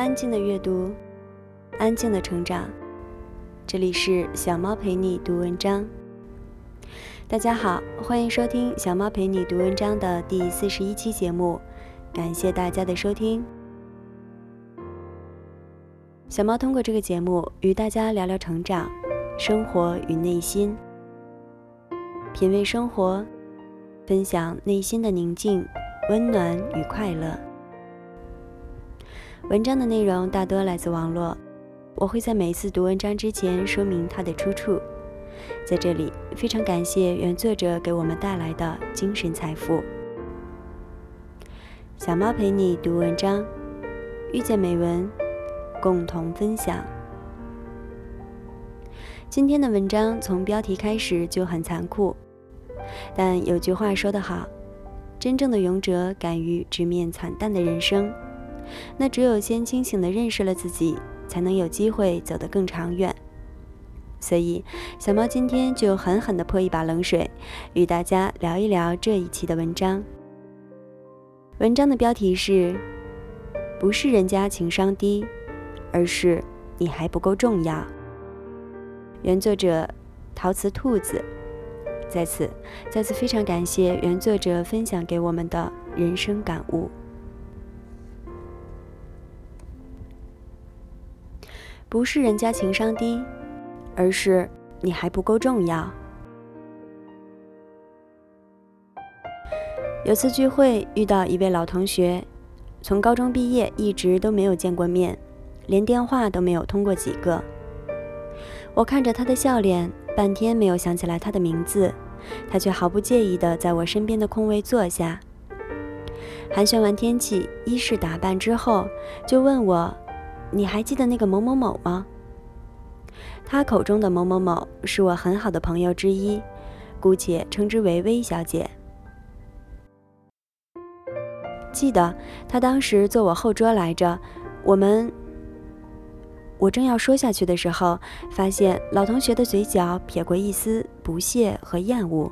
安静的阅读，安静的成长。这里是小猫陪你读文章。大家好，欢迎收听小猫陪你读文章的第四十一期节目，感谢大家的收听。小猫通过这个节目与大家聊聊成长、生活与内心，品味生活，分享内心的宁静、温暖与快乐。文章的内容大多来自网络，我会在每一次读文章之前说明它的出处。在这里，非常感谢原作者给我们带来的精神财富。小猫陪你读文章，遇见美文，共同分享。今天的文章从标题开始就很残酷，但有句话说得好：真正的勇者敢于直面惨淡的人生。那只有先清醒地认识了自己，才能有机会走得更长远。所以，小猫今天就狠狠地泼一把冷水，与大家聊一聊这一期的文章。文章的标题是：不是人家情商低，而是你还不够重要。原作者陶瓷兔子，在此再次非常感谢原作者分享给我们的人生感悟。不是人家情商低。而是你还不够重要。有次聚会遇到一位老同学，从高中毕业一直都没有见过面，连电话都没有通过几个。我看着他的笑脸，半天没有想起来他的名字，他却毫不介意地在我身边的空位坐下，寒暄完天气、衣饰打扮之后，就问我：“你还记得那个某某某吗？”他口中的某某某是我很好的朋友之一，姑且称之为薇小姐。记得她当时坐我后桌来着，我们……我正要说下去的时候，发现老同学的嘴角撇过一丝不屑和厌恶，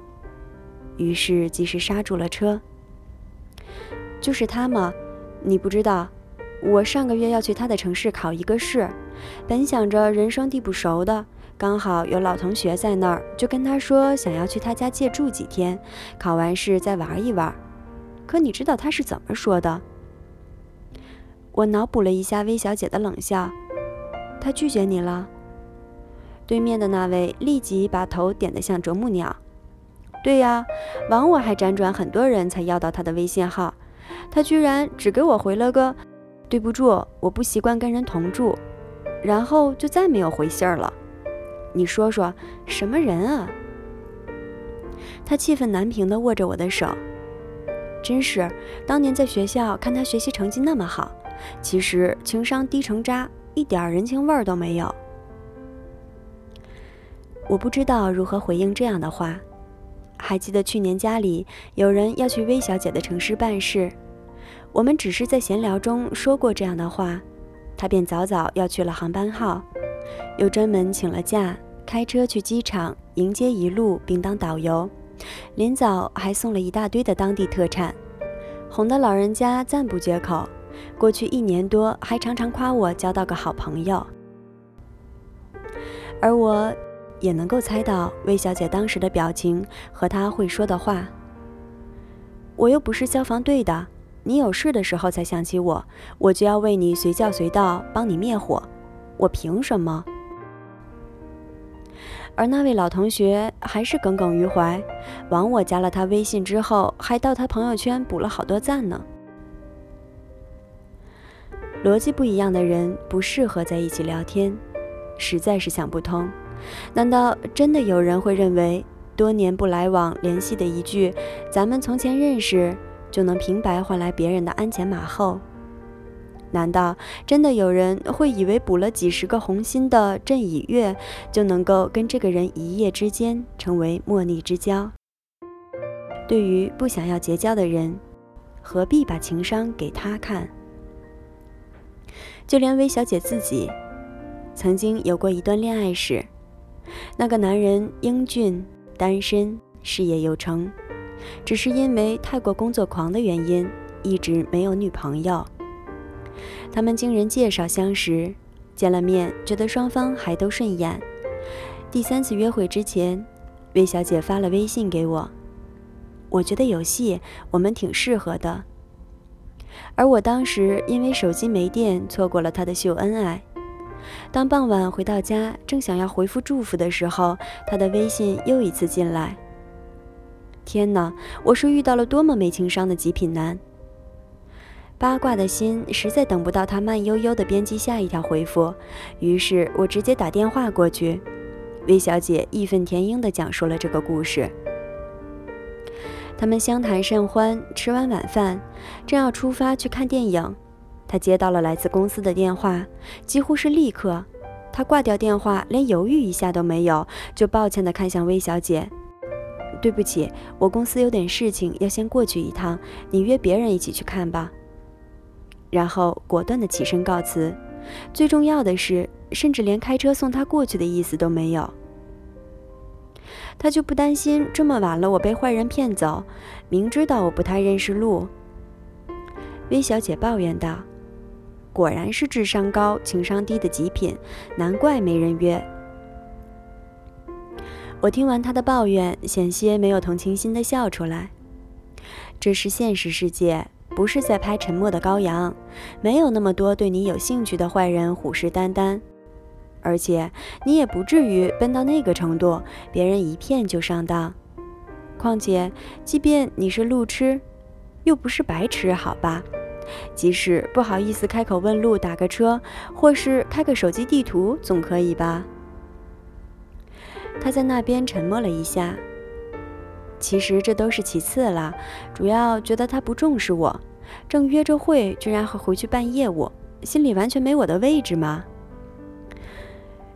于是及时刹住了车。就是他吗？你不知道，我上个月要去他的城市考一个试。本想着人生地不熟的，刚好有老同学在那儿，就跟他说想要去他家借住几天，考完试再玩一玩。可你知道他是怎么说的？我脑补了一下薇小姐的冷笑，他拒绝你了。对面的那位立即把头点得像啄木鸟。对呀，枉我还辗转很多人才要到他的微信号，他居然只给我回了个“对不住，我不习惯跟人同住”。然后就再没有回信儿了。你说说，什么人啊？他气愤难平地握着我的手。真是，当年在学校看他学习成绩那么好，其实情商低成渣，一点人情味儿都没有。我不知道如何回应这样的话。还记得去年家里有人要去薇小姐的城市办事，我们只是在闲聊中说过这样的话。他便早早要去了航班号，又专门请了假，开车去机场迎接一路，并当导游。临走还送了一大堆的当地特产，哄得老人家赞不绝口。过去一年多，还常常夸我交到个好朋友。而我也能够猜到魏小姐当时的表情和她会说的话。我又不是消防队的。你有事的时候才想起我，我就要为你随叫随到，帮你灭火，我凭什么？而那位老同学还是耿耿于怀，往我加了他微信之后，还到他朋友圈补了好多赞呢。逻辑不一样的人不适合在一起聊天，实在是想不通。难道真的有人会认为多年不来往联系的一句“咱们从前认识”？就能平白换来别人的鞍前马后？难道真的有人会以为补了几十个红心的振以月就能够跟这个人一夜之间成为莫逆之交？对于不想要结交的人，何必把情商给他看？就连薇小姐自己，曾经有过一段恋爱史，那个男人英俊、单身、事业有成。只是因为太过工作狂的原因，一直没有女朋友。他们经人介绍相识，见了面，觉得双方还都顺眼。第三次约会之前，魏小姐发了微信给我，我觉得有戏，我们挺适合的。而我当时因为手机没电，错过了她的秀恩爱。当傍晚回到家，正想要回复祝福的时候，她的微信又一次进来。天哪，我是遇到了多么没情商的极品男！八卦的心实在等不到他慢悠悠地编辑下一条回复，于是我直接打电话过去。魏小姐义愤填膺地讲述了这个故事。他们相谈甚欢，吃完晚饭，正要出发去看电影，他接到了来自公司的电话，几乎是立刻，他挂掉电话，连犹豫一下都没有，就抱歉地看向魏小姐：“对不起，我公司有点事情，要先过去一趟，你约别人一起去看吧。”然后果断地起身告辞，最重要的是，甚至连开车送他过去的意思都没有。他就不担心这么晚了我被坏人骗走，明知道我不太认识路。薇小姐抱怨道：“果然是智商高、情商低的极品，难怪没人约。”我听完他的抱怨，险些没有同情心的笑出来。这是现实世界。不是在拍《沉默的羔羊》，没有那么多对你有兴趣的坏人虎视眈眈，而且你也不至于笨到那个程度，别人一骗就上当。况且，即便你是路痴，又不是白痴，好吧？即使不好意思开口问路，打个车，或是开个手机地图，总可以吧？他在那边沉默了一下。其实这都是其次了，主要觉得他不重视我。正约着会，居然还回去办业务，心里完全没我的位置吗？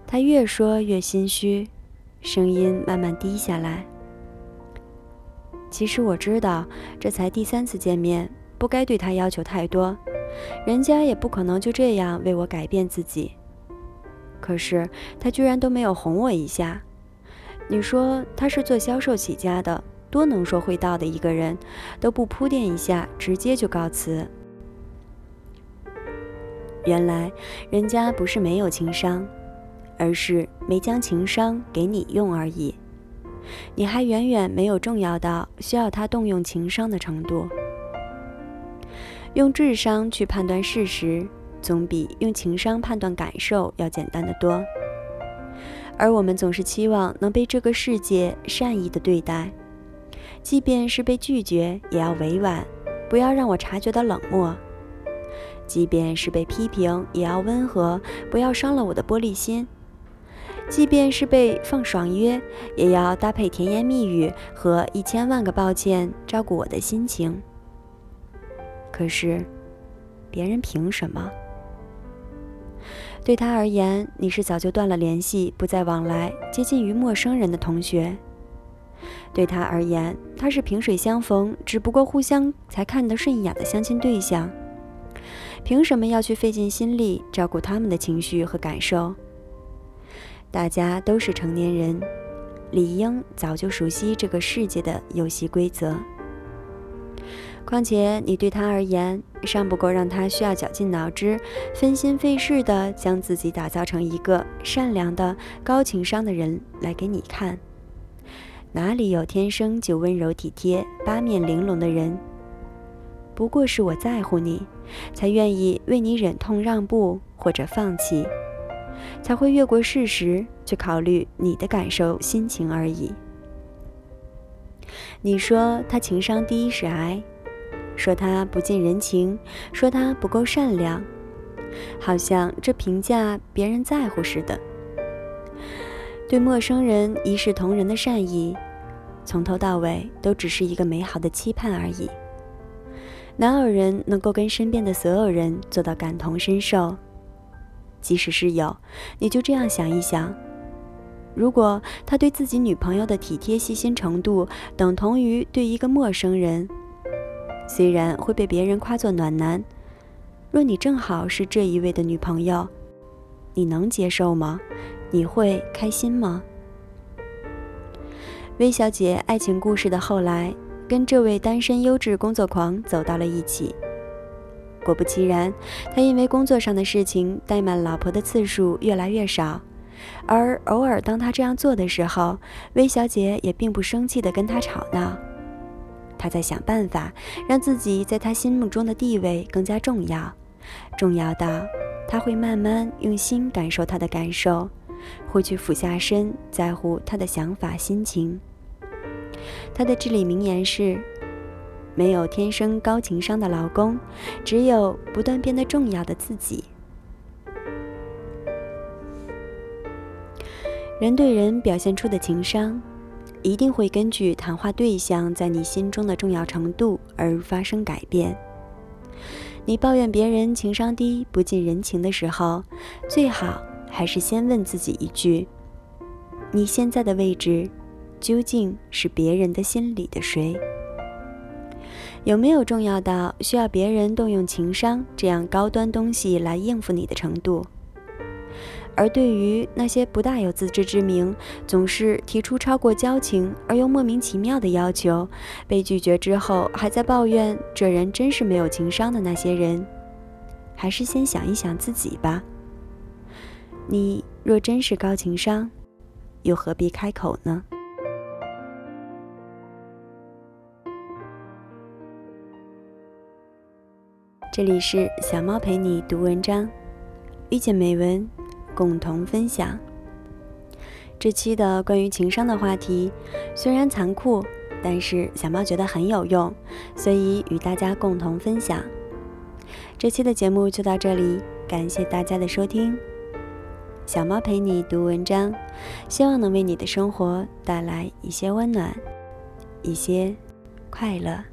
他越说越心虚，声音慢慢低下来。其实我知道，这才第三次见面，不该对他要求太多，人家也不可能就这样为我改变自己。可是他居然都没有哄我一下。你说他是做销售起家的？多能说会道的一个人，都不铺垫一下，直接就告辞。原来人家不是没有情商，而是没将情商给你用而已。你还远远没有重要到需要他动用情商的程度。用智商去判断事实，总比用情商判断感受要简单的多。而我们总是期望能被这个世界善意的对待。即便是被拒绝，也要委婉，不要让我察觉到冷漠；即便是被批评，也要温和，不要伤了我的玻璃心；即便是被放爽约，也要搭配甜言蜜语和一千万个抱歉，照顾我的心情。可是，别人凭什么？对他而言，你是早就断了联系、不再往来、接近于陌生人的同学。对他而言，他是萍水相逢，只不过互相才看得顺眼的相亲对象。凭什么要去费尽心力照顾他们的情绪和感受？大家都是成年人，理应早就熟悉这个世界的游戏规则。况且你对他而言，尚不够让他需要绞尽脑汁、分心费事地将自己打造成一个善良的、高情商的人来给你看。哪里有天生就温柔体贴、八面玲珑的人？不过是我在乎你，才愿意为你忍痛让步或者放弃，才会越过事实去考虑你的感受、心情而已。你说他情商低是癌，说他不近人情，说他不够善良，好像这评价别人在乎似的。对陌生人一视同仁的善意，从头到尾都只是一个美好的期盼而已。哪有人能够跟身边的所有人做到感同身受？即使是有，你就这样想一想：如果他对自己女朋友的体贴细心程度等同于对一个陌生人，虽然会被别人夸作暖男，若你正好是这一位的女朋友，你能接受吗？你会开心吗？魏小姐爱情故事的后来，跟这位单身优质工作狂走到了一起。果不其然，他因为工作上的事情怠慢老婆的次数越来越少。而偶尔当他这样做的时候，魏小姐也并不生气地跟他吵闹。他在想办法让自己在他心目中的地位更加重要，重要到他会慢慢用心感受他的感受，会去俯下身在乎他的想法心情。他的至理名言是：没有天生高情商的老公，只有不断变得重要的自己。人对人表现出的情商。一定会根据谈话对象在你心中的重要程度而发生改变。你抱怨别人情商低、不近人情的时候，最好还是先问自己一句：你现在的位置究竟是别人的心里的谁？有没有重要到需要别人动用情商这样高端东西来应付你的程度？而对于那些不大有自知之明、总是提出超过交情而又莫名其妙的要求，被拒绝之后还在抱怨这人真是没有情商的那些人，还是先想一想自己吧。你若真是高情商，又何必开口呢？这里是小猫陪你读文章，遇见美文。共同分享这期的关于情商的话题，虽然残酷，但是小猫觉得很有用，所以与大家共同分享。这期的节目就到这里，感谢大家的收听。小猫陪你读文章，希望能为你的生活带来一些温暖，一些快乐。